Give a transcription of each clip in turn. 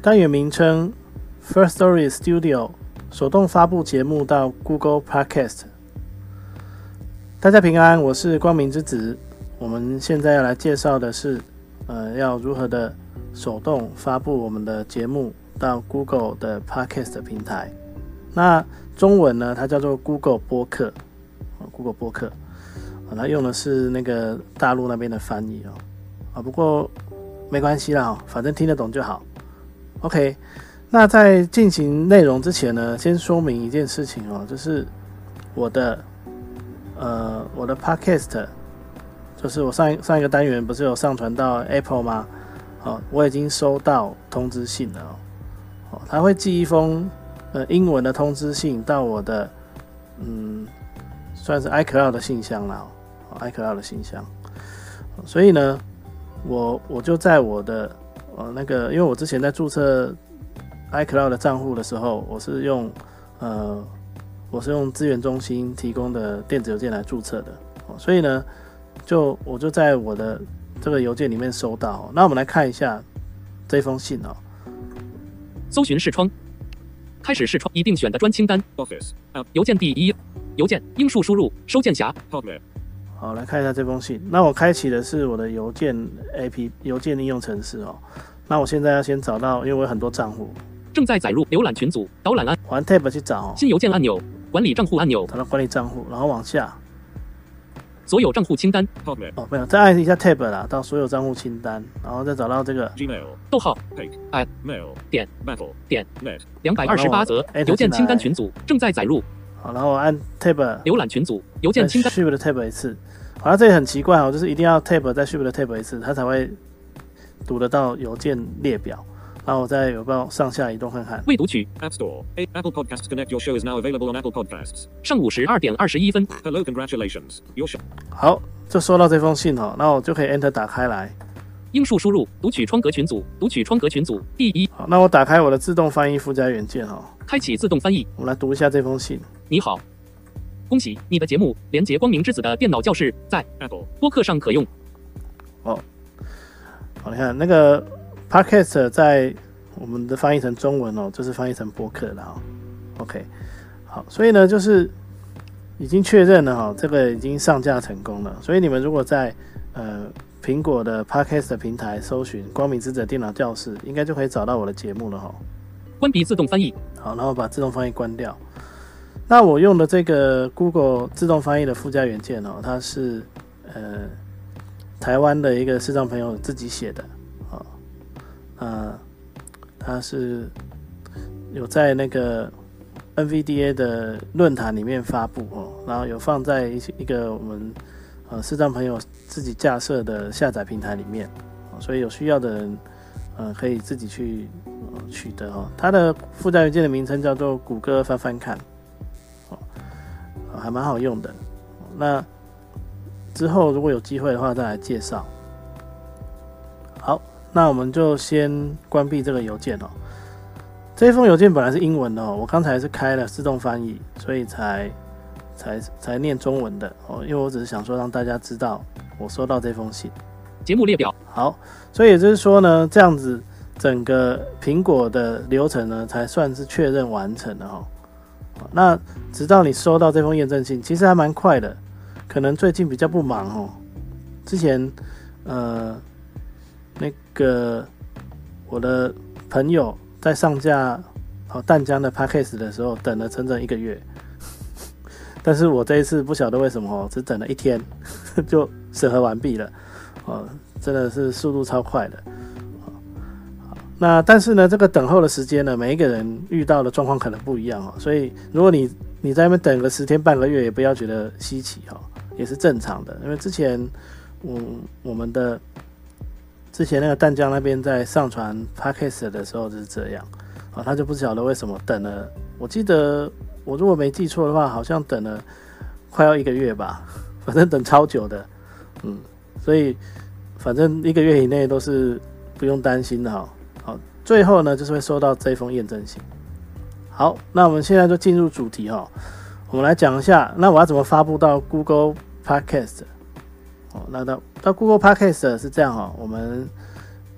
单元名称：First Story Studio，手动发布节目到 Google Podcast。大家平安，我是光明之子。我们现在要来介绍的是，呃，要如何的手动发布我们的节目到 Google 的 Podcast 平台。那中文呢，它叫做 Google 播客。Google 播客，啊，它用的是那个大陆那边的翻译哦，啊，不过没关系啦，反正听得懂就好。OK，那在进行内容之前呢，先说明一件事情哦，就是我的呃我的 Podcast，就是我上上一个单元不是有上传到 Apple 吗？哦，我已经收到通知信了哦，哦，他会寄一封呃英文的通知信到我的嗯。算是 iCloud 的信箱了，iCloud 的信箱。所以呢，我我就在我的呃那个，因为我之前在注册 iCloud 的账户的时候，我是用呃我是用资源中心提供的电子邮件来注册的，所以呢，就我就在我的这个邮件里面收到。那我们来看一下这封信哦。搜寻视窗，开始视窗已定选的专清单。Office，邮件第一。邮件英数输入收件夹。好，来看一下这封信。那我开启的是我的邮件 A P 邮件应用程式哦。那我现在要先找到，因为我有很多账户。正在载入浏览群组导览栏。玩 Tab 去找新邮件按钮，管理账户按钮。找到管理账户，然后往下，所有账户清单。哦，没有，再按一下 Tab 啦，到所有账户清单，然后再找到这个 Gmail 逗号 at mail 点 metal 点 net 两百二十八则邮件清单群组正在载入。好，然后我按 tab 浏览群组邮件清单，shift tab 一次。好像，这里很奇怪哦，就是一定要 tab 再 shift tab 一次，它才会读得到邮件列表。然后我再有个上下移动看看。未读取。App Store. Apple Podcasts Connect. Your show is now available on Apple Podcasts. 上午十二点二十一分。Hello, congratulations. Your show. 好，就收到这封信哦，那我就可以 enter 打开来。英数输入，读取窗格群组，读取窗格群组第一。好，那我打开我的自动翻译附加元件哦，开启自动翻译。我们来读一下这封信。你好，恭喜你的节目连接光明之子的电脑教室在 Apple 播客上可用。哦，好，你看那个 Podcast 在我们的翻译成中文哦，就是翻译成播客了哦。OK，好，所以呢，就是已经确认了哈，这个已经上架成功了。所以你们如果在呃。苹果的 Podcast 平台搜寻“光明之子电脑教室”，应该就可以找到我的节目了哈。关闭自动翻译，好，然后把自动翻译关掉。那我用的这个 Google 自动翻译的附加元件哦，它是呃台湾的一个视障朋友自己写的啊，呃，它是有在那个 NVDA 的论坛里面发布哦，然后有放在一一个我们。呃，视障朋友自己架设的下载平台里面，所以有需要的人，呃，可以自己去取得哦。它的附加元件的名称叫做谷歌翻翻看，哦，还蛮好用的。那之后如果有机会的话，再来介绍。好，那我们就先关闭这个邮件哦。这封邮件本来是英文的哦，我刚才是开了自动翻译，所以才。才才念中文的哦，因为我只是想说让大家知道我收到这封信。节目列表好，所以也就是说呢，这样子整个苹果的流程呢才算是确认完成了哦。那直到你收到这封验证信，其实还蛮快的，可能最近比较不忙哦。之前呃那个我的朋友在上架哦淡江的 p a c k a g e 的时候，等了整整一个月。但是我这一次不晓得为什么哦，只等了一天 就审核完毕了，哦，真的是速度超快的。那但是呢，这个等候的时间呢，每一个人遇到的状况可能不一样哦，所以如果你你在那边等个十天半个月，也不要觉得稀奇哈，也是正常的。因为之前，我我们的之前那个淡江那边在上传 podcast 的时候就是这样啊，他就不晓得为什么等了。我记得我如果没记错的话，好像等了快要一个月吧，反正等超久的，嗯，所以反正一个月以内都是不用担心的哈。好，最后呢就是会收到这封验证信。好，那我们现在就进入主题哈。我们来讲一下，那我要怎么发布到 Google Podcast？哦，那到到 Google Podcast 是这样哈。我们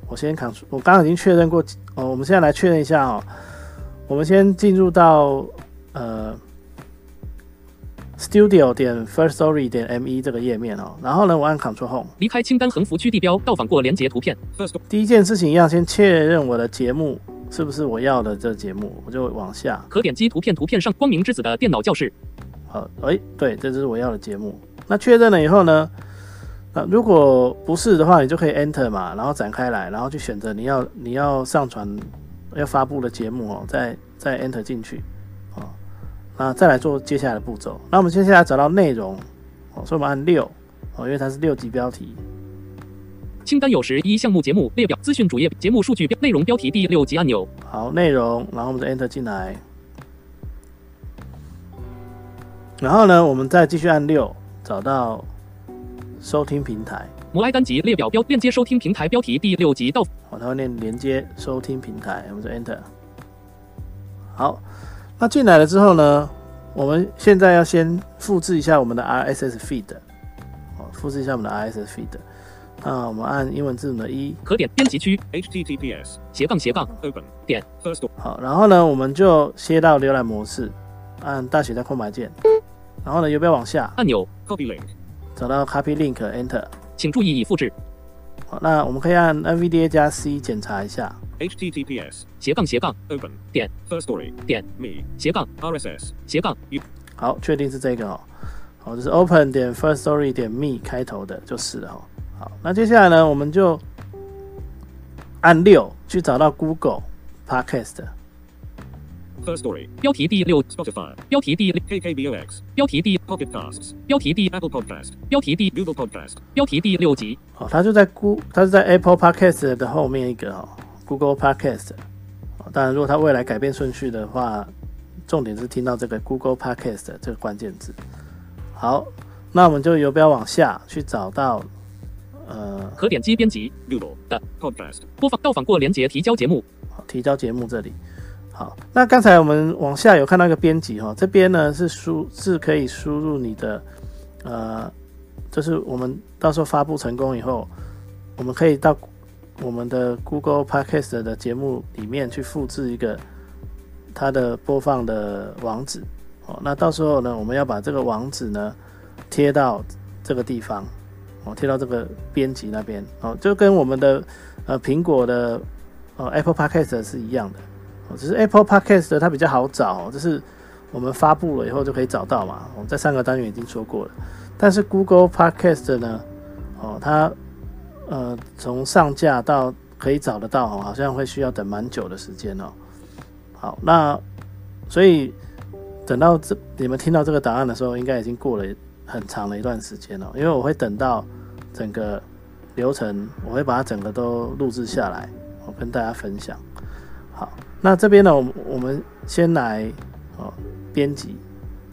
我先看，我刚刚已经确认过哦。我们现在来确认一下哈。我们先进入到呃 Studio 点 First Story 点 Me 这个页面哦。然后呢，我按 Control Home，离开清单横幅区地标，到访过连接图片。第一件事情一样，先确认我的节目。是不是我要的这节目？我就往下，可点击图片，图片上光明之子的电脑教室。好，哎，对，这就是我要的节目。那确认了以后呢？那如果不是的话，你就可以 Enter 嘛，然后展开来，然后去选择你要你要上传要发布的节目哦，再再 Enter 进去啊，那再来做接下来的步骤。那我们接下来找到内容哦，所以我们按六哦，因为它是六级标题。清单有十一项目节目列表资讯主页节目数据标内容标题第六级按钮。好，内容，然后我们再 Enter 进来，然后呢，我们再继续按六，找到收听平台。摩埃单集列表标链接收听平台标题第六级到。好，它会念连接收听平台，我们再 Enter。好，那进来了之后呢，我们现在要先复制一下我们的 RSS feed。好，复制一下我们的 RSS feed。那我们按英文字母的一，可点编辑区，https 斜杠斜杠。Open 点。First 好，然后呢，我们就切到浏览模式，按大写的空白键，然后呢，右边往下按钮，copy link 找到 copy link，enter，请注意已复制。好，那我们可以按 NVDA 加 C 检查一下，https 斜杠斜杠 open 点 first story 点 me 斜杠 RSS 斜杠好，确定是这个哦，好，这是 open 点 first story 点 me 开头的，就是了哦。好，那接下来呢，我们就按六去找到 Google Podcast。First story 标题第六 Spotify 标题第 KKBOX 标题第 Pocket Casts 标题第 Apple Podcast 标题第 Google Podcast 标题第六集。好，它就在 Google，它是在 Apple Podcast 的后面一个哦，Google Podcast。当然，如果它未来改变顺序的话，重点是听到这个 Google Podcast 这个关键字。好，那我们就由标往下去找到。呃，可点击编辑 Google 的 Podcast 播放到访过连接提交节目。好，提交节目这里。好，那刚才我们往下有看到一个编辑哈，这边呢是输是可以输入你的呃，就是我们到时候发布成功以后，我们可以到我们的 Google Podcast 的节目里面去复制一个它的播放的网址。哦，那到时候呢，我们要把这个网址呢贴到这个地方。哦，贴到这个编辑那边哦，就跟我们的呃苹果的呃 Apple Podcast 是一样的哦，只是 Apple Podcast 它比较好找，就是我们发布了以后就可以找到嘛。我们在上个单元已经说过了，但是 Google Podcast 呢，哦，它呃从上架到可以找得到，好像会需要等蛮久的时间哦。好，那所以等到这你们听到这个答案的时候，应该已经过了。很长的一段时间哦，因为我会等到整个流程，我会把它整个都录制下来，我跟大家分享。好，那这边呢，我我们先来哦编辑，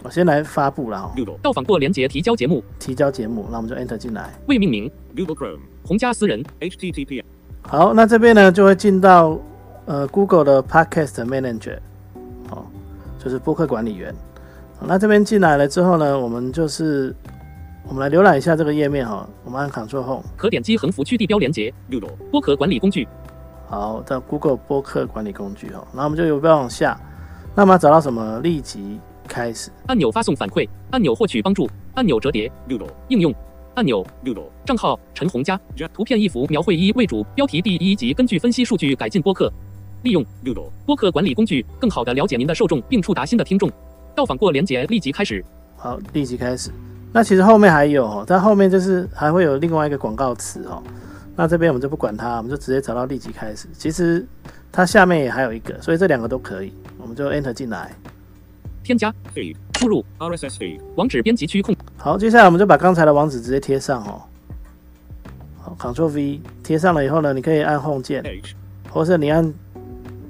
我先来发布了哦。到访过连接提交节目，提交节目，那我们就 enter 进来。未命名 Google Chrome 洪家私人 HTTP。好，那这边呢就会进到呃 Google 的 Podcast Manager，哦，就是播客管理员。那这边进来了之后呢，我们就是我们来浏览一下这个页面哈。我们按 Ctrl Home，可点击横幅区地标连接 Google 播客管理工具。好，到 Google 播客管理工具哈。那我们就由标往下，那么找到什么？立即开始按钮发送反馈按钮获取帮助按钮折叠应用按钮 Google 账号陈红佳图片一幅描绘一为主标题第一集根据分析数据改进播客利用 Google 播客管理工具更好的了解您的受众并触达新的听众。到访过连接立即开始。好，立即开始。那其实后面还有，在后面就是还会有另外一个广告词哦。那这边我们就不管它，我们就直接找到立即开始。其实它下面也还有一个，所以这两个都可以。我们就 enter 进来，添加输入 RSS feed. 网址编辑区控好，接下来我们就把刚才的网址直接贴上哦。好，Ctrl V 贴上了以后呢，你可以按 Home 键，H. 或是你按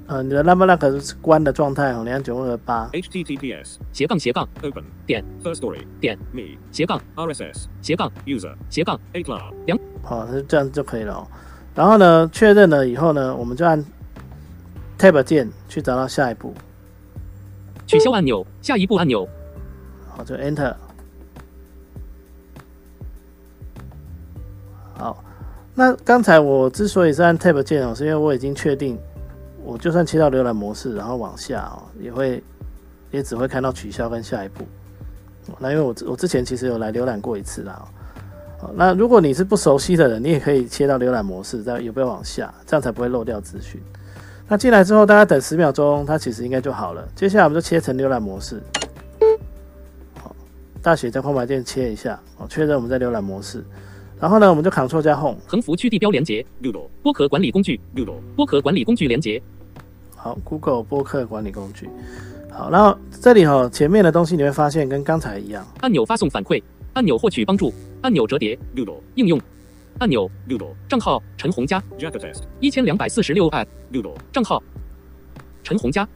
呃你的 Number Lock 是关的状态哦，你按九二八。HTTPS. 斜杠斜杠 Open. 点 First story. 点 Me. 斜杠 RSS. 斜杠 User. 斜杠 a c l a 两好，那就这样就可以了、哦。然后呢，确认了以后呢，我们就按 Tab 键去找到下一步，取消按钮，下一步按钮好，就 Enter。好，那刚才我之所以是按 Tab 键哦，是因为我已经确定，我就算切到浏览模式，然后往下哦，也会也只会看到取消跟下一步。那因为我之我之前其实有来浏览过一次啦、好，那如果你是不熟悉的人，你也可以切到浏览模式，再有没有往下，这样才不会漏掉资讯。那进来之后，大家等十秒钟，它其实应该就好了。接下来我们就切成浏览模式。好，大写在空白键切一下，哦，确认我们在浏览模式。然后呢，我们就 Ctrl 加 Home。横幅区地标连接 Doodle. 播客管理工具 Doodle. 播客管理工具连接好，Google 播客管理工具。好，然后这里哈、前面的东西你会发现跟刚才一样。按钮发送反馈按钮获取帮助按钮折叠 Doodle. 应用按钮 Doodle. 账号陈红佳 Jackatest. 一千两百四十六 at Doodle. 账号陈红佳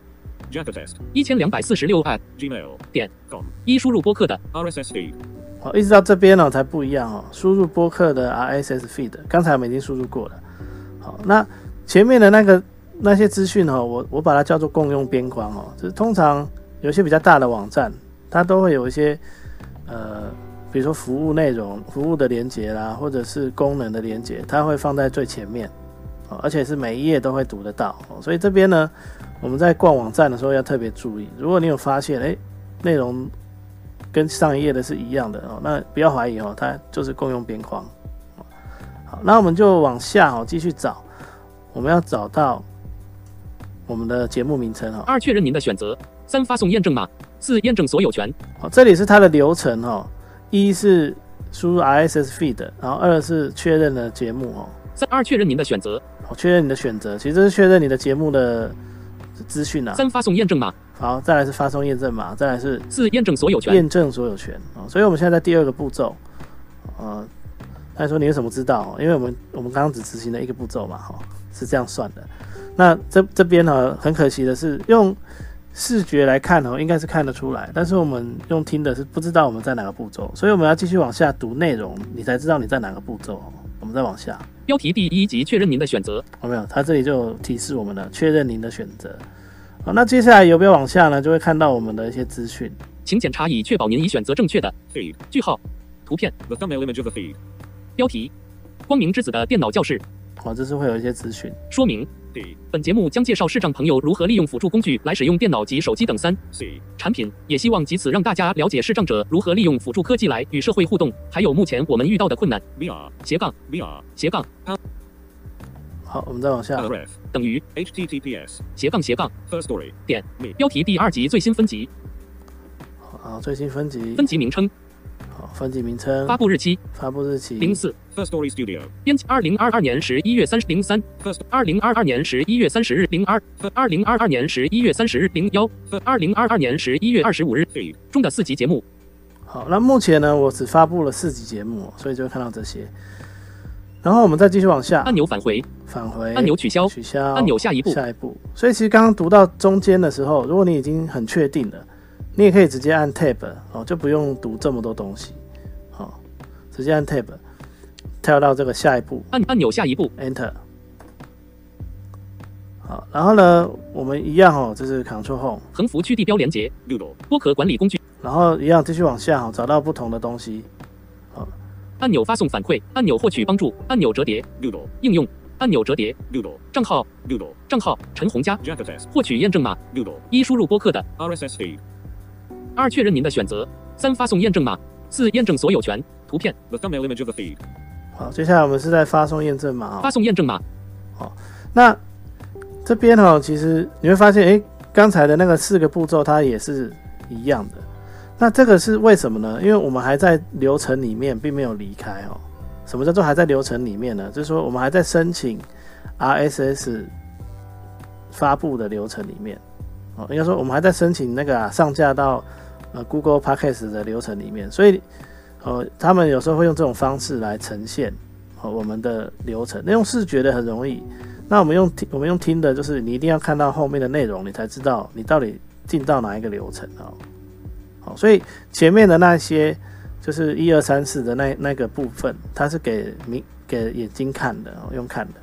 Jackatest. 一千两百四十六 at Gmail. 点 Com. 一输入播客的 RSS feed. 好，一直到这边呢、才不一样哦。输入播客的 RSS feed，刚才我们已经输入过了。好，那前面的那个那些资讯哦，我我把它叫做共用边框哦，就是通常有些比较大的网站，它都会有一些呃，比如说服务内容、服务的连接啦，或者是功能的连接，它会放在最前面哦，而且是每一页都会读得到哦。所以这边呢，我们在逛网站的时候要特别注意，如果你有发现诶内容跟上一页的是一样的哦，那不要怀疑哦，它就是共用边框。哦好，那我们就往下哦继续找，我们要找到我们的节目名称哦。二确认您的选择三发送验证码四验证所有权好，这里是它的流程哦，一是输入 RSS feed，然后二是确认了节目哦。三二确认您的选择好，确认你的选择，其实这是确认你的节目的资讯啊。三发送验证码好，再来是发送验证码，再来是四验证所有权验证所有权啊、哦，所以我们现在在第二个步骤，呃，他说你为什么知道？因为我们我们刚刚只执行了一个步骤嘛，哈、是这样算的。那这这边呢，很可惜的是，用视觉来看哦，应该是看得出来，但是我们用听的是不知道我们在哪个步骤，所以我们要继续往下读内容，你才知道你在哪个步骤哦。我们再往下，标题第一级确认您的选择有没有？它这里就提示我们了，确认您的选择。好，那接下来有没有往下呢？就会看到我们的一些资讯。请检查以确保您已选择正确的 Feed. 句号图片 The thumbnail image of the feed. 标题光明之子的电脑教室好，这是会有一些咨询。说明 D. 本节目将介绍视障朋友如何利用辅助工具来使用电脑及手机等三 C. 产品，也希望藉此让大家了解视障者如何利用辅助科技来与社会互动，还有目前我们遇到的困难。VR. 斜杠 VR. 斜杠好，我们再往下。等于 HTTPS. 斜杠斜杠 First story. 点 Me. 标题第二集最新分级好，最新分级，分级名称好，分级名称，发布日期。发布日期。零四。First story studio. 编辑二零二二年十一月三十零三。First. 二零二二年十一月三十日零二。二零二二年十一月三十日零幺。二零二二年十一月二十五日.中的四集节目。好，那目前呢，我只发布了四集节目，所以就会看到这些。然后我们再继续往下。按，钮返回，返回。按钮取消，取消，按钮下一步。下一步。所以其实刚刚读到中间的时候，如果你已经很确定了，你也可以直接按 Tab 哦，就不用读这么多东西，好、直接按 Tab 跳到这个下一步按按钮下一步，Enter。好，然后呢，我们一样哦，这是 Ctrl Home，横幅区地标连接，Doodle. 播客管理工具，然后一样继续往下哦，找到不同的东西。好按钮发送反馈，按钮获取帮助，按钮折叠，Doodle. 应用，按钮折叠，Doodle. 账号，Doodle. 账号陈红佳，Jackatest. 获取验证码，Doodle. 一输入播客的，RSS feed. 二确认您的选择，三发送验证码，四验证所有权，图片 The thumbnail image of the feed. 好，接下来我们是在发送验证码哦发。送验证码，好那这边哦，其实你会发现，诶，刚才的那个四个步骤它也是一样的。那这个是为什么呢？因为我们还在流程里面，并没有离开哦。什么叫做还在流程里面呢？就是说我们还在申请 RSS 发布的流程里面哦。应该说我们还在申请那个、啊、上架到呃 Google Podcast 的流程里面，所以呃他们有时候会用这种方式来呈现呃我们的流程。那用视觉的很容易，那我们用听我们用听的，就是你一定要看到后面的内容，你才知道你到底进到哪一个流程哦。好，所以前面的那些就是一二三四的那那个部分，它是给明给眼睛看的，用看的。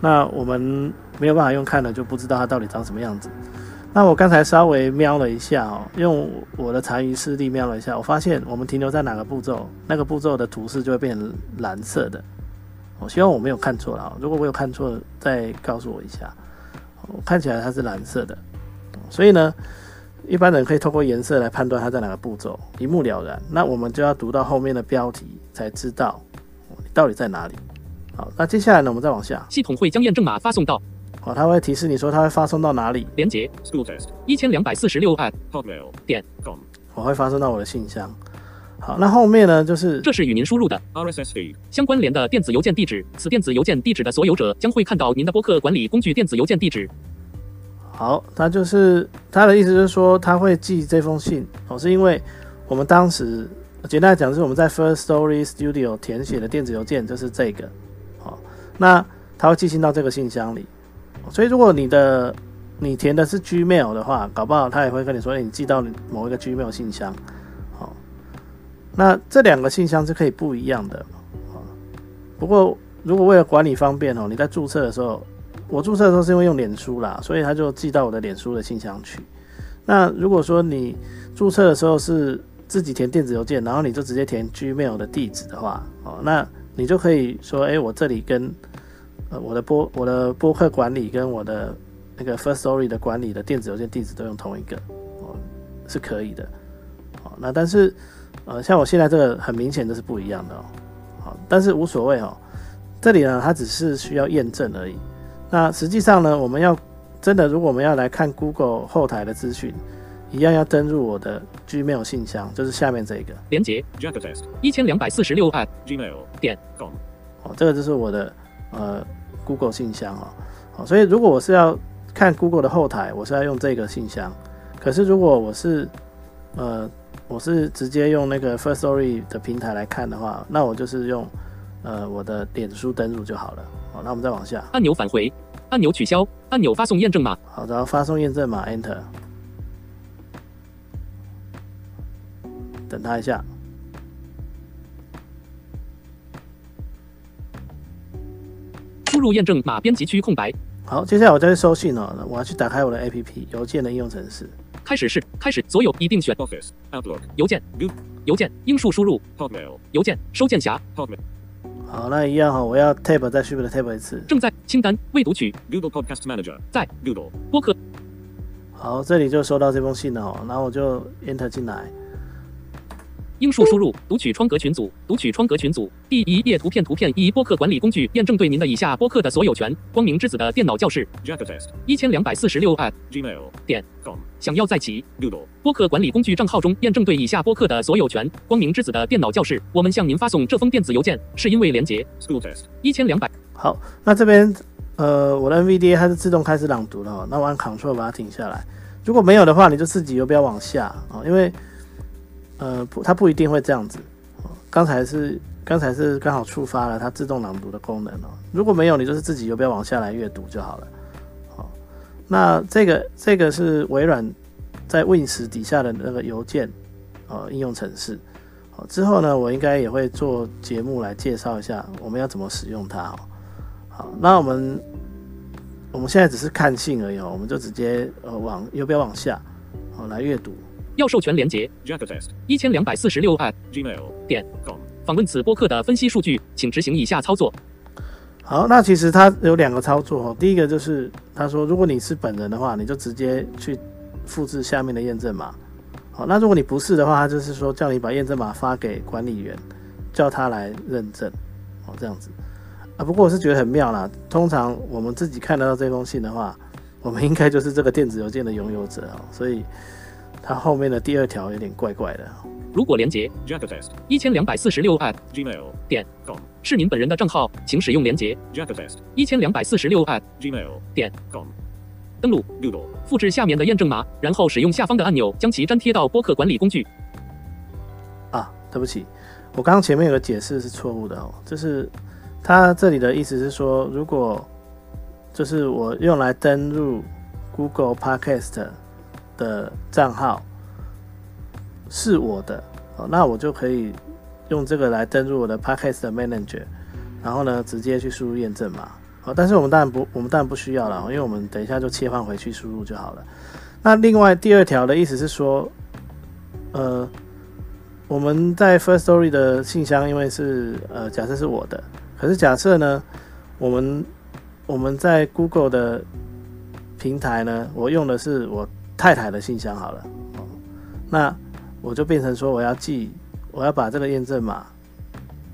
那我们没有办法用看的，就不知道它到底长什么样子。那我刚才稍微瞄了一下哦，用我的残余视力瞄了一下，我发现我们停留在哪个步骤，那个步骤的图示就会变成蓝色的。我希望我没有看错了，如果我有看错，再告诉我一下。我看起来它是蓝色的，所以呢。一般人可以透过颜色来判断它在哪个步骤，一目了然。那我们就要读到后面的标题，才知道到底在哪里。好，那接下来呢，我们再往下。系统会将验证码发送到，哦，它会提示你说它会发送到哪里。连接 School test. 一千两百四十六 at Hotmail. 点 Com. 我会发送到我的信箱。好，那后面呢，就是这是与您输入的 RSS feed. 相关联的电子邮件地址。此电子邮件地址的所有者将会看到您的播客管理工具电子邮件地址。好，他就是他的意思，就是说他会寄这封信哦，是因为我们当时简单来讲，是我们在 First Story Studio 填写的电子邮件就是这个，好，那他会寄信到这个信箱里，所以如果你的你填的是 Gmail 的话，搞不好他也会跟你说，哎，你寄到某一个 Gmail 信箱，好，那这两个信箱是可以不一样的，啊，不过如果为了管理方便哦，你在注册的时候。我注册的时候是因为用脸书啦，所以他就寄到我的脸书的信箱去。那如果说你注册的时候是自己填电子邮件，然后你就直接填 Gmail 的地址的话，哦，那你就可以说，哎，我这里跟呃我的播我的播客管理跟我的那个 First Story 的管理的电子邮件地址都用同一个，哦，是可以的。哦，那但是呃，像我现在这个很明显的是不一样的哦。好，但是无所谓哦，这里呢，它只是需要验证而已。那实际上呢，我们要真的，如果我们要来看 Google 后台的资讯，一样要登入我的 Gmail 信箱，就是下面这个连接 test. 一千两百四十六 at Gmail. 点 Com. 哦，这个就是我的呃 Google 信箱哦。好，所以如果我是要看 Google 的后台，我是要用这个信箱。可是如果我是呃我是直接用那个 First Story 的平台来看的话，那我就是用呃我的脸书登录就好了。好，那我们再往下，按钮返回，按钮取消，按钮发送验证码。好，然后发送验证码，Enter，等它一下。输入验证码编辑区空白。好，接下来我再去收信哦，我要去打开我的 APP 邮件的应用程式。开始是开始，所有已定选 Office. Outlook. 邮件.邮件英数输入 Hotmail. 邮件收件夹 Hotmail. 好，那一样哈，我要 tab 再 shift tab 一次。正在清单未读取 Google Podcast Manager. 在 Google. 播客好，这里就收到这封信了哦，然后我就 enter 进来。英数输入读取窗格群组读取窗格群组第一页图片图片一播客管理工具验证对您的以下播客的所有权。光明之子的电脑教室，Jacktest，一千两百四十六 at Gmail. 点 Com. 想要在其 Google. 播客管理工具账号中验证对以下播客的所有权。光明之子的电脑教室，我们向您发送这封电子邮件，是因为连接 School test. 一千两百。好，那这边呃，我的 NVDA 它是自动开始朗读了哦，那我按 Ctrl 把它停下来。如果没有的话，你就自己游标往下啊、哦，因为呃不，它不一定会这样子。刚才是刚才是刚好触发了它自动朗读的功能哦。如果没有，你就是自己游标往下来阅读就好了。好、那这个这个是微软在 Win 十底下的那个邮件呃应用程式。好，之后呢，我应该也会做节目来介绍一下我们要怎么使用它哦。好，那我们我们现在只是看信而已哦，我们就直接呃往游标往下，好来阅读。要授权连接.一千两百四十六 at Gmail. 点 Com. 访问此播客的分析数据，请执行以下操作。好，那其实它有两个操作哦。第一个就是他说，如果你是本人的话，你就直接去复制下面的验证码。好，那如果你不是的话，他就是说叫你把验证码发给管理员，叫他来认证。哦，这样子啊。不过我是觉得很妙啦。通常我们自己看得到这封信的话，我们应该就是这个电子邮件的拥有者哦。所以它后面的第二条有点怪怪的。如果连接 jacktest 一千两百四十六 at Gmail. 点 Com. 是您本人的账号，请使用连接 jacktest 一千两百四十六 at Gmail. 点 Com. 登录，Google. 复制下面的验证码，然后使用下方的按钮将其粘贴到播客管理工具。啊，对不起，我刚刚前面有个解释是错误的哦，就是他这里的意思是说，如果就是我用来登录 Google Podcast 的账号是我的哦，那我就可以用这个来登录我的 Podcast 的 Manager，然后呢直接去输入验证码。哦，但是我们当然不，我们当然不需要了，因为我们等一下就切换回去输入就好了。那另外第二条的意思是说，呃，我们在 First Story 的信箱，因为是呃假设是我的，可是假设呢，我们我们在 Google 的平台呢，我用的是我太太的信箱好了，那我就变成说我要寄，我要把这个验证码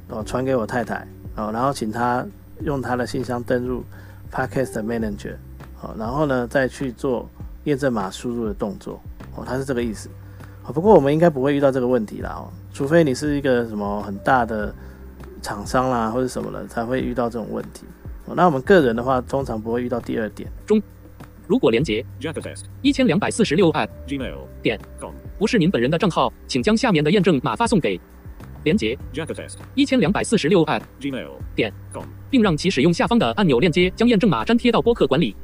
哦传给我太太哦，然后请她用她的信箱登入 Podcast Manager 哦，然后呢再去做验证码输入的动作哦，他是这个意思。哦，不过我们应该不会遇到这个问题啦哦，除非你是一个什么很大的厂商啦或者什么的才会遇到这种问题。那我们个人的话，通常不会遇到第二点。中如果连接.一千两百四十六 at Gmail. 点 Com. 不是您本人的账号，请将下面的验证码发送给连接.一千两百四十六 at Gmail. 点 Com. 并让其使用下方的按钮链接将验证码粘贴到播客管理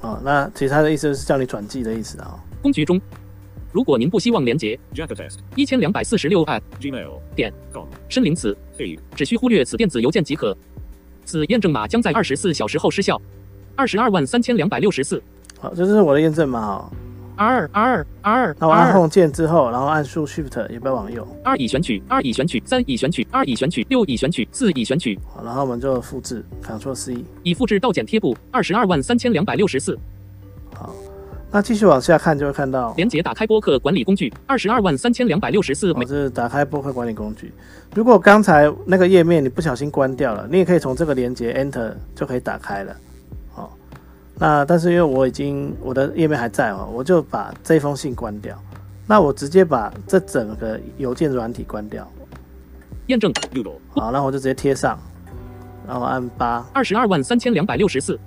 哦，那其实他的意思是叫你转寄的意思啊、工具中。如果您不希望连接.一千两百四十六 at Gmail. 点 Com. 申领此.只需忽略此电子邮件即可。此验证码将在二十四小时后失效。二十二万三千两百六十四好，这是我的验证码哦。R R R 那我按 Home 键之后，然后按数 Shift 也不要往右，二已选取二已选取，三已选取二已选取，六已选取，四已选取，好，然后我们就复制 Ctrl C。已复制到剪贴簿。二十二万三千两百六十四。好，那继续往下看就会看到，连接打开播客管理工具。二十二万三千两百六十四美。我是打开播客管理工具。如果刚才那个页面你不小心关掉了，你也可以从这个连接 Enter 就可以打开了。好，那但是因为我已经我的页面还在哦，我就把这封信关掉。那我直接把这整个邮件软体关掉。验证 Google. 好，然后我就直接贴上，然后按八。二十二万三千两百六十四。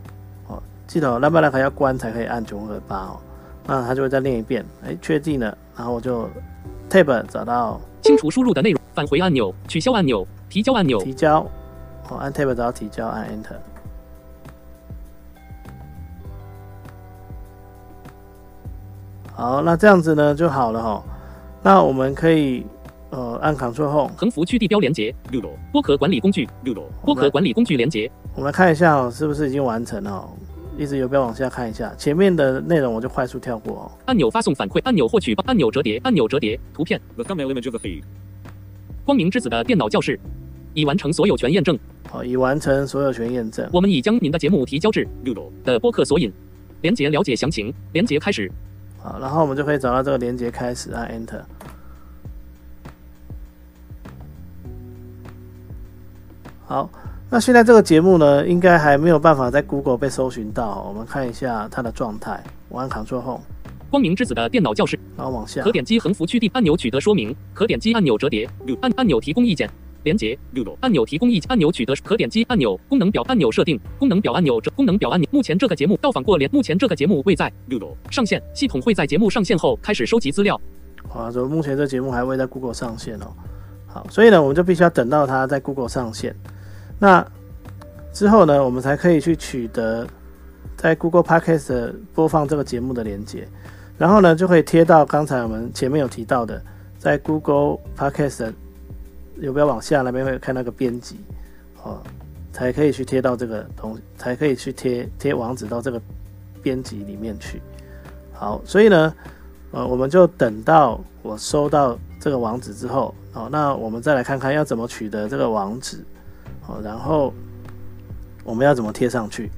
哦，记得哦，那不然还要关才可以按九和八哦。那它就会再念一遍，哎，确定了，然后我就 Tab 找到清除输入的内容。返回按钮、取消按钮、提交按钮。提交，哦，按 Tab 找到提交，按 Enter。好，那这样子呢就好了哈、那我们可以呃按 Ctrl Home，横幅区地标连接。Google. 播客管理工具。Google. 播客管理工具连接。我们来看一下哦，是不是已经完成了、哦？一直游标往下看一下，前面的内容我就快速跳过哦。按钮发送反馈。按钮获取。按钮折叠。按钮折叠。图片。The thumbnail image of the feed. 光明之子的电脑教室已完成所有权验证。好，已完成所有权验证。我们已将您的节目提交至 Google. 的播客索引。连接了解详情。连接开始。好，然后我们就可以找到这个连接开始，按 Enter。好，那现在这个节目呢，应该还没有办法在 Google 被搜寻到。我们看一下它的状态，我按 Ctrl Home，光明之子的电脑教室。然后往下可。点击横幅区地按钮取得说明。可点击按钮折叠。按按钮提供意见。连接按钮提供一按钮取得可点击按钮功能表按钮设定功能表按钮这功能表按钮。目前这个节目到访过连目前这个节目未在上线系统会在节目上线后开始收集资料。好，所以目前这节目还未在 Google 上线哦。好，所以呢，我们就必须要等到它在 Google 上线。那之后呢，我们才可以去取得在 Google Podcast 播放这个节目的连接，然后呢，就可以贴到刚才我们前面有提到的，在 Google Podcast 有没有往下那边会看那个编辑哦，才可以去贴到这个东，才可以去贴贴网址到这个编辑里面去。好，所以呢，呃，我们就等到我收到这个网址之后，哦，那我们再来看看要怎么取得这个网址，哦，然后我们要怎么贴上去。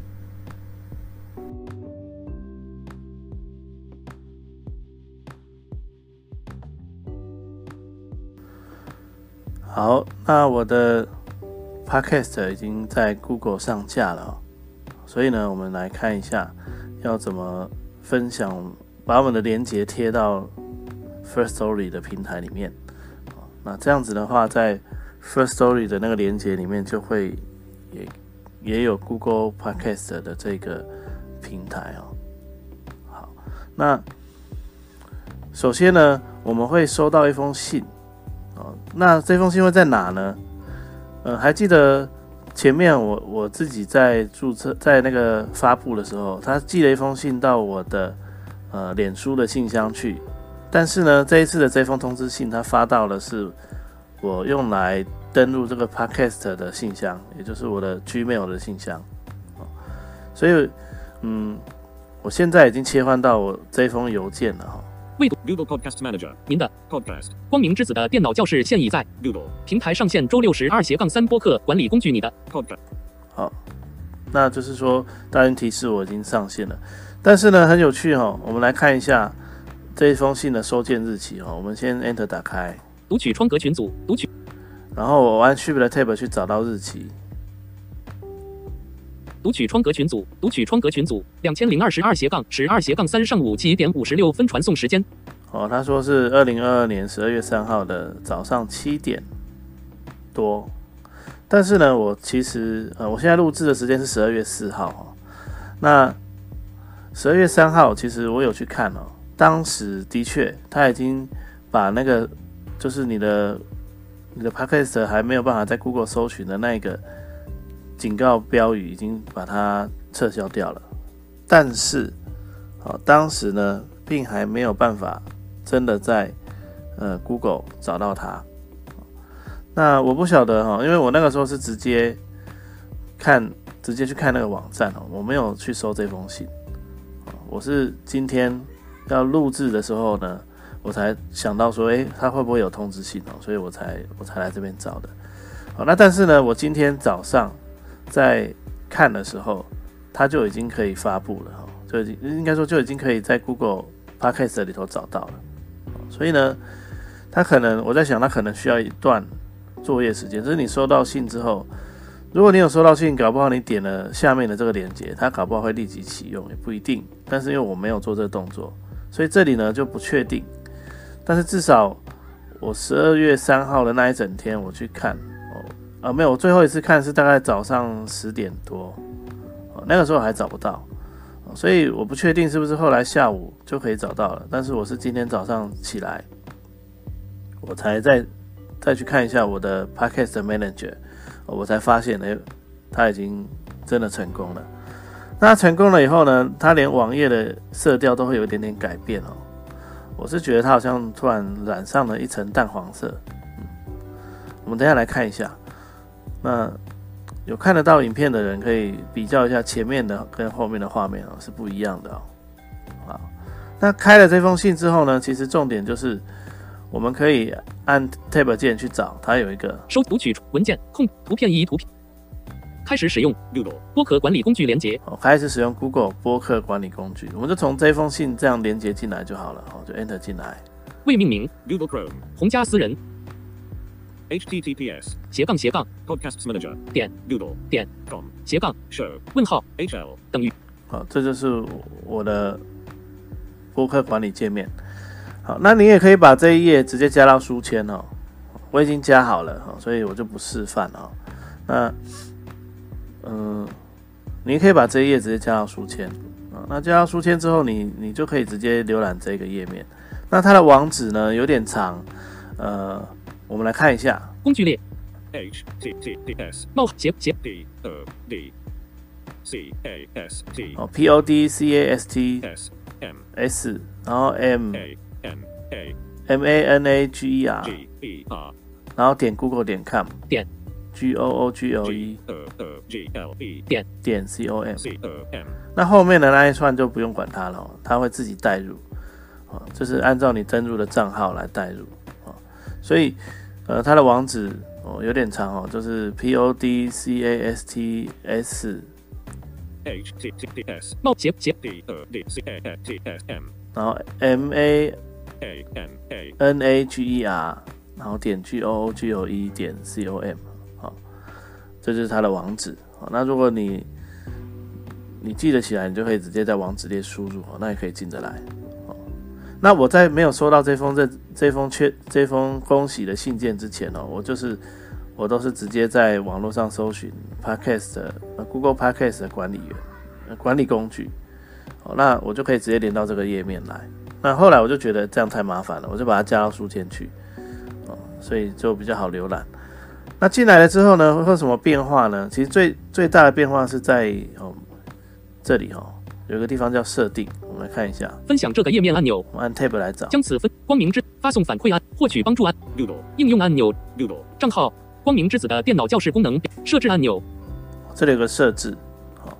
好，那我的 Podcast 已经在 Google 上架了哦，所以呢，我们来看一下要怎么分享，把我们的连接贴到 First Story 的平台里面。那这样子的话，在 First Story 的那个连接里面就会也也有 Google Podcast 的这个平台哦。好那首先呢，我们会收到一封信，哦，那这封信会在哪呢？呃，还记得前面我我自己在注册在那个发布的时候，他寄了一封信到我的呃脸书的信箱去，但是呢，这一次的这封通知信，他发到的是我用来登录这个 Podcast 的信箱，也就是我的 Gmail 的信箱，所以嗯，我现在已经切换到我这封邮件了哈。未读 Google Podcast Manager. 您的 Podcast. 光明之子的电脑教室现已在 Google. 平台上线，周六十二斜杠三播客管理工具。你的 Podcast. 好，那就是说大人提示我已经上线了，但是呢很有趣哈、我们来看一下这一封信的收件日期哈、我们先 Enter 打开，读取窗格群组，读取然后我按 Shift 的 Tab 去找到日期，读取窗格群组，读取窗格群组，两千零二十二斜杠十二斜杠三上午七点五十六分传送时间，哦，他说是二零二二年十二月三号的早上七点多，但是呢，我其实呃，我现在录制的时间是十二月四号。哦。那十二月三号，其实我有去看哦，当时的确他已经把那个就是你的你的 podcast 还没有办法在 Google 搜寻的那个警告标语，已经把它撤销掉了。但是，好、当时呢，并还没有办法真的在呃 Google 找到它。那我不晓得哈，因为我那个时候是直接看，直接去看那个网站哦，我没有去收这封信。我是今天要录制的时候呢，我才想到说，诶，他会不会有通知信哦？所以我才我才来这边找的。好，那但是呢，我今天早上在看的时候，它就已经可以发布了哈，就已经应该说就已经可以在 Google Podcast 里头找到了。所以呢，它可能我在想，它可能需要一段作业时间。就是你收到信之后，如果你有收到信，搞不好你点了下面的这个链接，它搞不好会立即启用，也不一定。但是因为我没有做这个动作，所以这里呢就不确定。但是至少我十二月三号的那一整天我去看，啊没有，我最后一次看是大概早上十点多，哦那个时候还找不到。所以我不确定是不是后来下午就可以找到了，但是我是今天早上起来，我才再再去看一下我的 Podcast Manager，我才发现，哎，它已经真的成功了。那成功了以后呢，它连网页的色调都会有一点点改变哦。我是觉得它好像突然染上了一层淡黄色。嗯，我们等下来看一下。那有看得到影片的人可以比较一下前面的跟后面的画面哦，是不一样的哦。好，那开了这封信之后呢，其实重点就是我们可以按 Tab 键去找，它有一个收读取文件空图片一图片，开始使用 Google. 播客管理工具连接，哦，开始使用 Google 播客管理工具，我们就从这封信这样连接进来就好了，哦，就 Enter 进来。未命名，Google Chrome. 洪家私人 HTTPS. 斜杠斜杠 Podcasts Manager. 点 Google. 点 Com. 斜杠 Show. 问号 HL. 等于好，这就是我的播客管理界面。好，那你也可以把这一页直接加到书签哦，我已经加好了哈，所以我就不示范哦。那，嗯、你也可以把这一页直接加到书签啊。那加到书签之后，你你就可以直接浏览这个页面。那它的网址呢有点长，呃，我们来看一下。工具列 HTTPS. 冒斜斜 D O D C A S T 哦，P O D C A S T S M S，然后 M A N A M A N A G E E R 然后点 Google 点 com 点 G O O G L E G L E 点 C O M。C O M 那后面的那一串就不用管它了、哦，它会自己代入，啊，就是按照你登录的账号来代入，啊，所以呃，它的网址哦有点长哦，就是 P O D C A S T S，HTTPS 冒斜斜 D O D C A T S M 然后 M A A N A N A G E R，然后点 g o g o e 点 C O M，好，这就是它的网址。好，那如果你你记得起来，你就可以直接在网址列输入，那也可以进得来。那我在没有收到这封这这封确这封恭喜的信件之前哦，我就是我都是直接在网络上搜寻 Podcast 的、呃、Google Podcast 的管理员、管理工具，哦，那我就可以直接连到这个页面来。那后来我就觉得这样太麻烦了，我就把它加到书签去，哦，所以就比较好浏览。那进来了之后呢，会有什么变化呢？其实最最大的变化是在哦这里、哦，有个地方叫设定，我们来看一下，分享这个页面按钮，我们按 Tab 来找。将此分光明之发送反馈按获取帮助按。Doodle. 应用按钮。Doodle. 账号。光明之子的电脑教室功能。设置按钮。这里有个设置，好，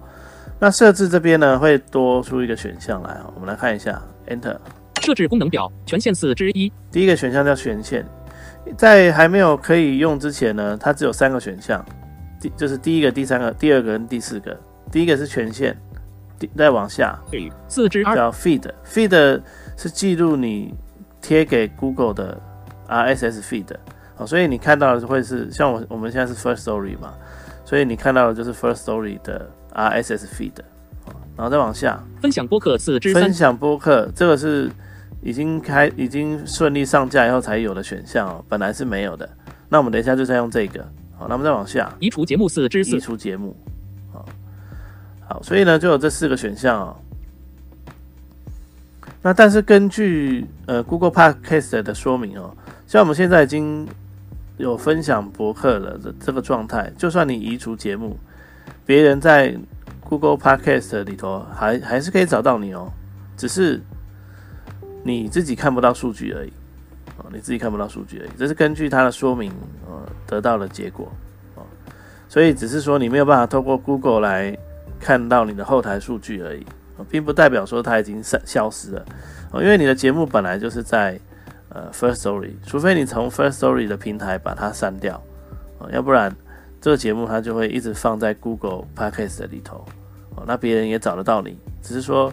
那设置这边呢会多出一个选项来哈，我们来看一下，Enter。设置功能表。权限四之一。第一个选项叫权限，在还没有可以用之前呢，它只有三个选项，第就是第一个、第三个、第二个跟第四个。第一个是权限，第再往下 Feed. 四之二。叫 feed，feed 是记录你贴给 Google 的 RSS feed，好，所以你看到的会是像我我们现在是 First Story 嘛，所以你看到的就是 First Story 的 RSS feed，好然后再往下分享播客四之三。分享播客，这个是已经开已经顺利上架以后才有的选项哦，本来是没有的。那我们等一下就再用这个，好，那我们再往下移除节目四之移除节目，好，好，所以呢就有这四个选项哦。那但是根据呃 Google Podcast 的说明哦，像我们现在已经有分享博客了的这个状态，就算你移除节目，别人在 Google Podcast 里头还还是可以找到你哦，只是你自己看不到数据而已哦，你自己看不到数据而已，这是根据它的说明呃得到的结果哦，所以只是说你没有办法透过 Google 来看到你的后台数据而已，并不代表说它已经消失了，因为你的节目本来就是在呃 First Story，除非你从 First Story 的平台把它删掉，要不然这个节目它就会一直放在 Google Podcast 里头，那别人也找得到你，只是说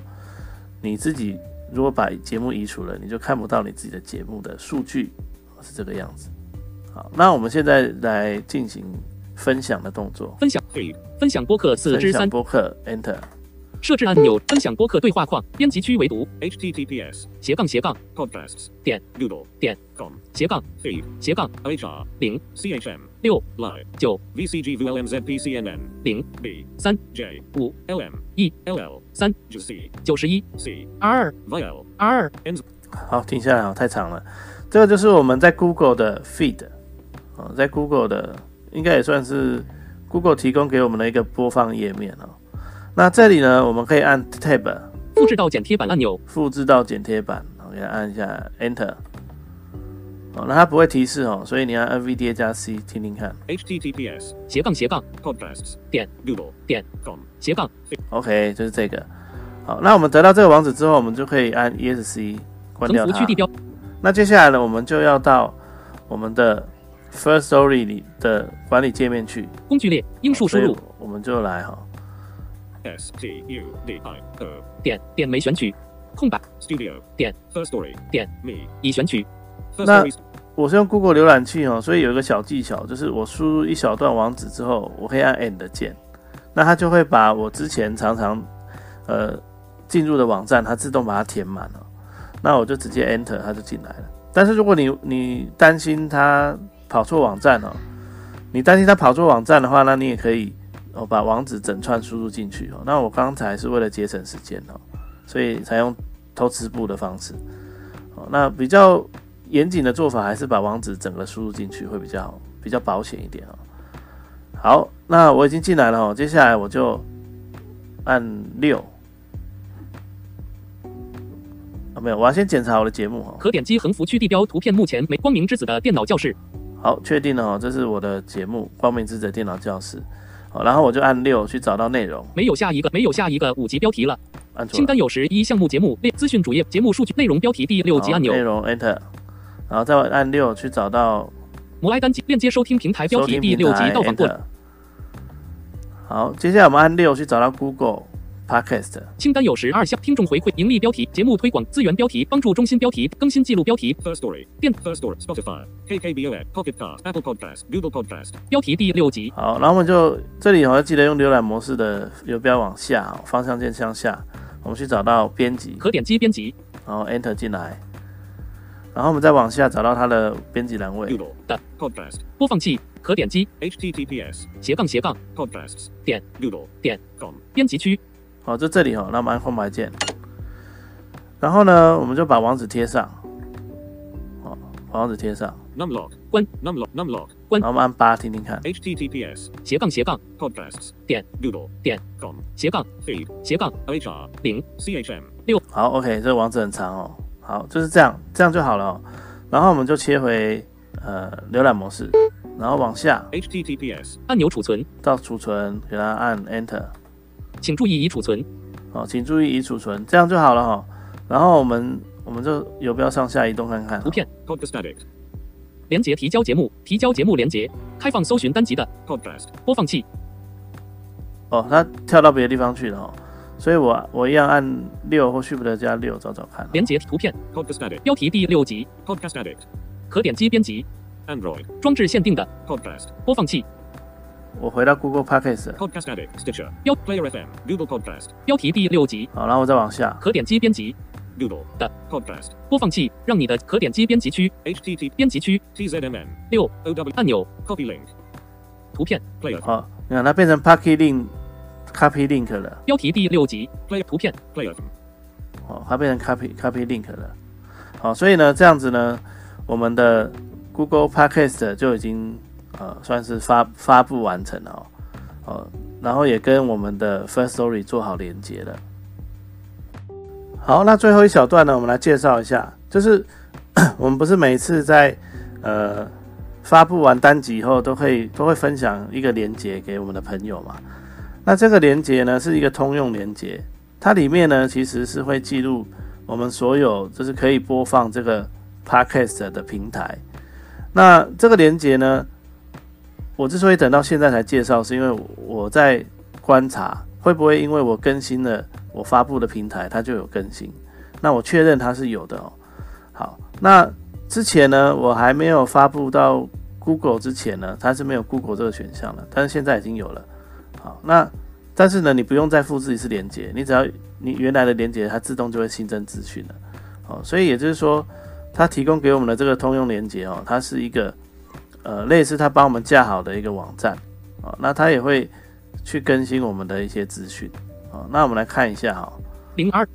你自己如果把节目移除了，你就看不到你自己的节目的数据，是这个样子。好，那我们现在来进行分享的动作，分享 Feed. 分享播客四分享之三播客 Enter。设置按钮分享播客对话框编辑区唯读 HTTPS. 斜杠斜杠 Podcasts. 点 Doodle. 点 Com. 斜杠 Feed. 斜杠 OHR. 零 CHM. 六 Live. 九 VCG VLMZPCNN. 零 B. 三 J. 五 LM. E. LL. 三 C. 九十一 C. R 二 VL. R n 好，停下来哦，太长了。这个就是我们在 Google 的 Feed，哦，在 Google 的应该也算是 Google 提供给我们的一个播放页面哦。那这里呢，我们可以按 Tab 复制到剪贴板按钮复制到剪贴板，我给它按一下 Enter。哦，那它不会提示哦，所以你要按 VDA 加 C 听听看。HTTPS. 斜杠斜杠 Podcasts. 点 Doodle. 点 Com. 斜杠 OK，就是这个。好，那我们得到这个网址之后，我们就可以按 ESC 关掉它。幅区地标那接下来呢，我们就要到我们的 First Story 里的管理界面去。工具列英数输入我们就来哈，S T U D I O. 点点没选取空白 Studio. 点 First Story. 点 Me. 已选取. Stories. 我是用 Google 浏览器哦，所以有一个小技巧，就是我输入一小段网址之后，我可以按 End 键，那它就会把我之前常常呃进入的网站，它自动把它填满了。那我就直接 Enter，它就进来了。但是如果你你担心它跑错网站哦，你担心他跑错网站的话，那你也可以哦把网址整串输入进去哦。那我刚才是为了节省时间哦，所以采用偷吃步的方式哦。那比较严谨的做法还是把网址整个输入进去会比较，比较保险一点哦。好，那我已经进来了哦，接下来我就按六。啊，没有，我要先检查我的节目哦。可点击横幅区地标图片，目前没光明之子的电脑教室好，确定了哦，这是我的节目《光明之子电脑教室》。好，然后我就按六去找到内容，没有下一个没有下一个五级标题了。按清单有十一项目节目列资讯主页节目数据内容标题第六级按钮内容 Enter，然后再按六去找到摩埃单集链接收听平台标题第六级到访过。好，接下来我们按六去找到 Google Podcast。清单有十二项听众回馈盈利标题节目推广资源标题帮助中心标题更新记录标题 First Story. Bien. First Story. Spotify. KKBOX. Pocket Cast. Apple Podcast. Google Podcast. 标题第六集好，然后我们就这里哦，要记得用浏览模式的游标往下哦，方向键向下，我们去找到编辑，可点击编辑然后 Enter 进来，然后我们再往下找到它的编辑栏位。Doodle. Da. Podcast. 播放器可点击 HTTPS. 斜杠斜杠 Podcasts. 点 Doodle. 点 Com. 编辑区好，就这里哦，那我们按空白键，然后呢，我们就把网址贴上，哦，把网址贴上，Numlock. Quan. Numlock. Numlock. 然后我们按八听听看。HTTPS. 斜杠斜杠 Podcasts. 点 Google. 点 Com. 斜杠 Feed. 斜杠 OHR. 零 CHM. 六好，OK，这个网址很长哦。好，就是这样，这样就好了哦。然后我们就切回呃浏览模式，然后往下 HTTPS. 按钮储存，到储存，给它按 Enter。请注意已储存。哦，请注意已储存，这样就好了哈、哦。然后我们我们就游标上下移动看看。图片 Podcast Addict. 连接提交节目，提交节目连接，开放搜寻单集的 Podcast. 播放器，哦，它跳到别的地方去了哦。所以我我一样按六或 Shift 加六找找看哦。连接图片，Podcast Addict. 标题第六集，Podcast Addict. 可点击编辑，Android. 装置限定的 Podcast. 播放器，我回到 Google Podcast，Podcast Addict. Stitcher. Yo. Player FM. Google Podcast. 标题第六集，好，然后我再往下，可点击编辑 Google. 的 Podcast. 播放器，让你的可点击编辑区 HTTP. 编辑区 TZMM. 六 OW. 按钮 Copy link. 图片，Player. 好，你看它变成 Pocket Link Copy Link 了，标题第六集 Player. 图片，Player. 好，它变成 Copy Copy Link 了。好，所以呢，这样子呢，我们的 Google Podcast 就已经呃算是发发布完成了哦，哦，然后也跟我们的 First Story 做好连接了。好，那最后一小段呢，我们来介绍一下，就是 我们不是每一次在呃发布完单集以后，都会都会分享一个连接给我们的朋友嘛？那这个连接呢是一个通用连接，它里面呢其实是会记录我们所有就是可以播放这个 podcast 的平台。那这个连接呢，我之所以等到现在才介绍，是因为我在观察会不会因为我更新了我发布的平台，它就有更新。那我确认它是有的哦。好，那之前呢，我还没有发布到 Google 之前呢，它是没有 Google 这个选项的，但是现在已经有了。好，那但是呢，你不用再复制一次连接，你只要你原来的连接，它自动就会新增资讯了。好，所以也就是说，它提供给我们的这个通用连接哦，它是一个呃类似他帮我们架好的一个网站啊、哦，那他也会去更新我们的一些资讯啊。那我们来看一下哈、零二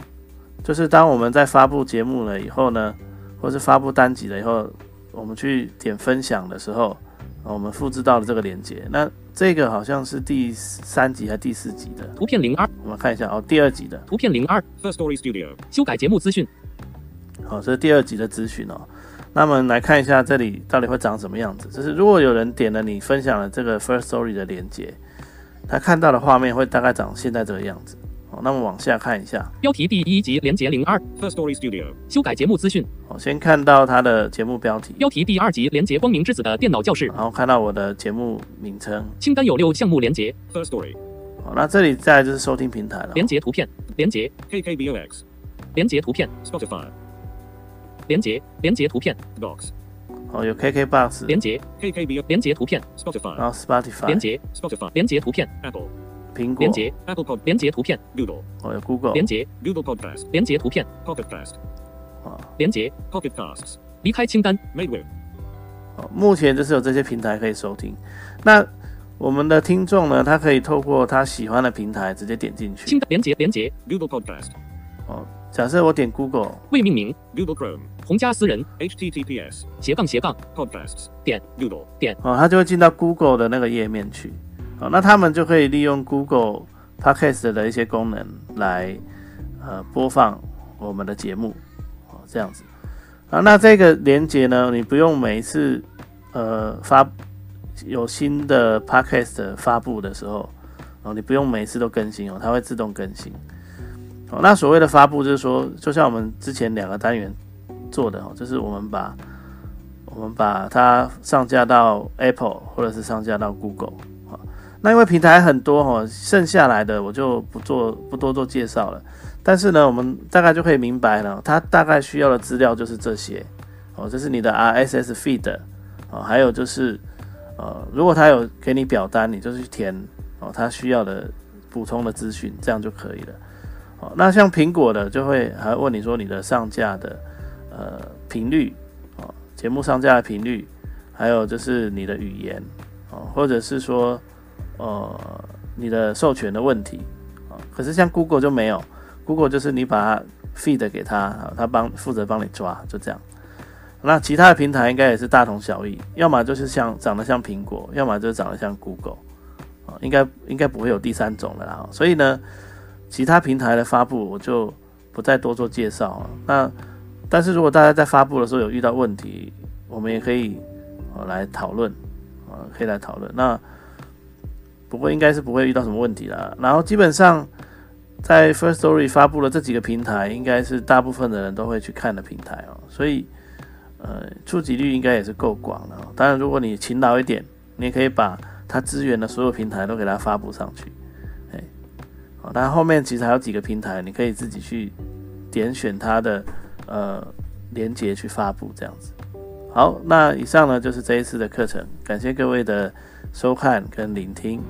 就是当我们在发布节目了以后呢，或是发布单集了以后，我们去点分享的时候，啊我们复制到了这个链接。那这个好像是第三集还是第四集的？图片零二我们看一下哦，第二集的，图片零二 First Story Studio. 修改节目资讯，好、这是第二集的资讯哦。那么来看一下这里到底会长什么样子。就是如果有人点了你分享了这个 First Story 的连接，他看到的画面会大概长现在这个样子。好，那么往下看一下，标题第一集连接零二 First Story Studio. 修改节目资讯，我先看到它的节目标题，标题第二集连接光明之子的电脑教室，然后看到我的节目名称。清单有六项目连接，First Story. 好，那这里再就是收听平台了。连接图片，连接 KKBOX. 连接图片，Spotify. 连接连接图片，Docs. 哦，有 KKBox，连接 KKBO. 连接图片，Spotify. 然后 Spotify，连接 Spotify. 连接图片，Apple. 苹果连，接 Apple Pod. 连接图片，Google. 哦，有 Google，连接 Google Podcast. 连接图片，Pocket Cast. 啊，连接 Pocket Casts. 离开清单，Made with. 哦，目前就是有这些平台可以收听。那我们的听众呢，他可以透过他喜欢的平台直接点进去。清单连接连接 Google Podcast. 哦，假设我点 Google，未命名，Google Chrome. 洪家私人 HTTPS. 斜杠斜杠 Podcasts. 点 Google. 点哦，它就会进到 Google 的那个页面去。哦，那他们就可以利用 Google Podcast 的一些功能来呃播放我们的节目。哦，这样子。啊，那这个连接呢，你不用每一次呃发有新的 Podcast 发布的时候，哦，你不用每次都更新哦，它会自动更新。那所谓的发布就是说，就像我们之前两个单元做的哦，就是我们把我们把它上架到 Apple 或者是上架到 Google 啊。那因为平台很多哈，剩下来的我就不做不多做介绍了。但是呢，我们大概就可以明白了，它大概需要的资料就是这些哦，这是你的 RSS feed 哦，还有就是呃，如果它有给你表单，你就去填哦，它需要的补充的资讯，这样就可以了。那像苹果的就会还问你说你的上架的呃频率哦，节目上架的频率，还有就是你的语言哦，或者是说呃你的授权的问题啊、可是像 Google 就没有，Google 就是你把它 feed 给他，他帮负责帮你抓，就这样。那其他的平台应该也是大同小异，要么就是像长得像苹果，要么就是长得像 Google，啊，应该应该不会有第三种的啦。所以呢，其他平台的发布我就不再多做介绍了。那但是如果大家在发布的时候有遇到问题，我们也可以呃来讨论，啊可以来讨论。那不过应该是不会遇到什么问题啦。然后基本上在 First Story 发布的这几个平台，应该是大部分的人都会去看的平台哦，所以。呃，触及率应该也是够广的。当然，如果你勤劳一点，你也可以把它资源的所有平台都给它发布上去。哎，好，但后面其实还有几个平台，你可以自己去点选它的呃连接去发布这样子。好，那以上呢就是这一次的课程，感谢各位的收看跟聆听。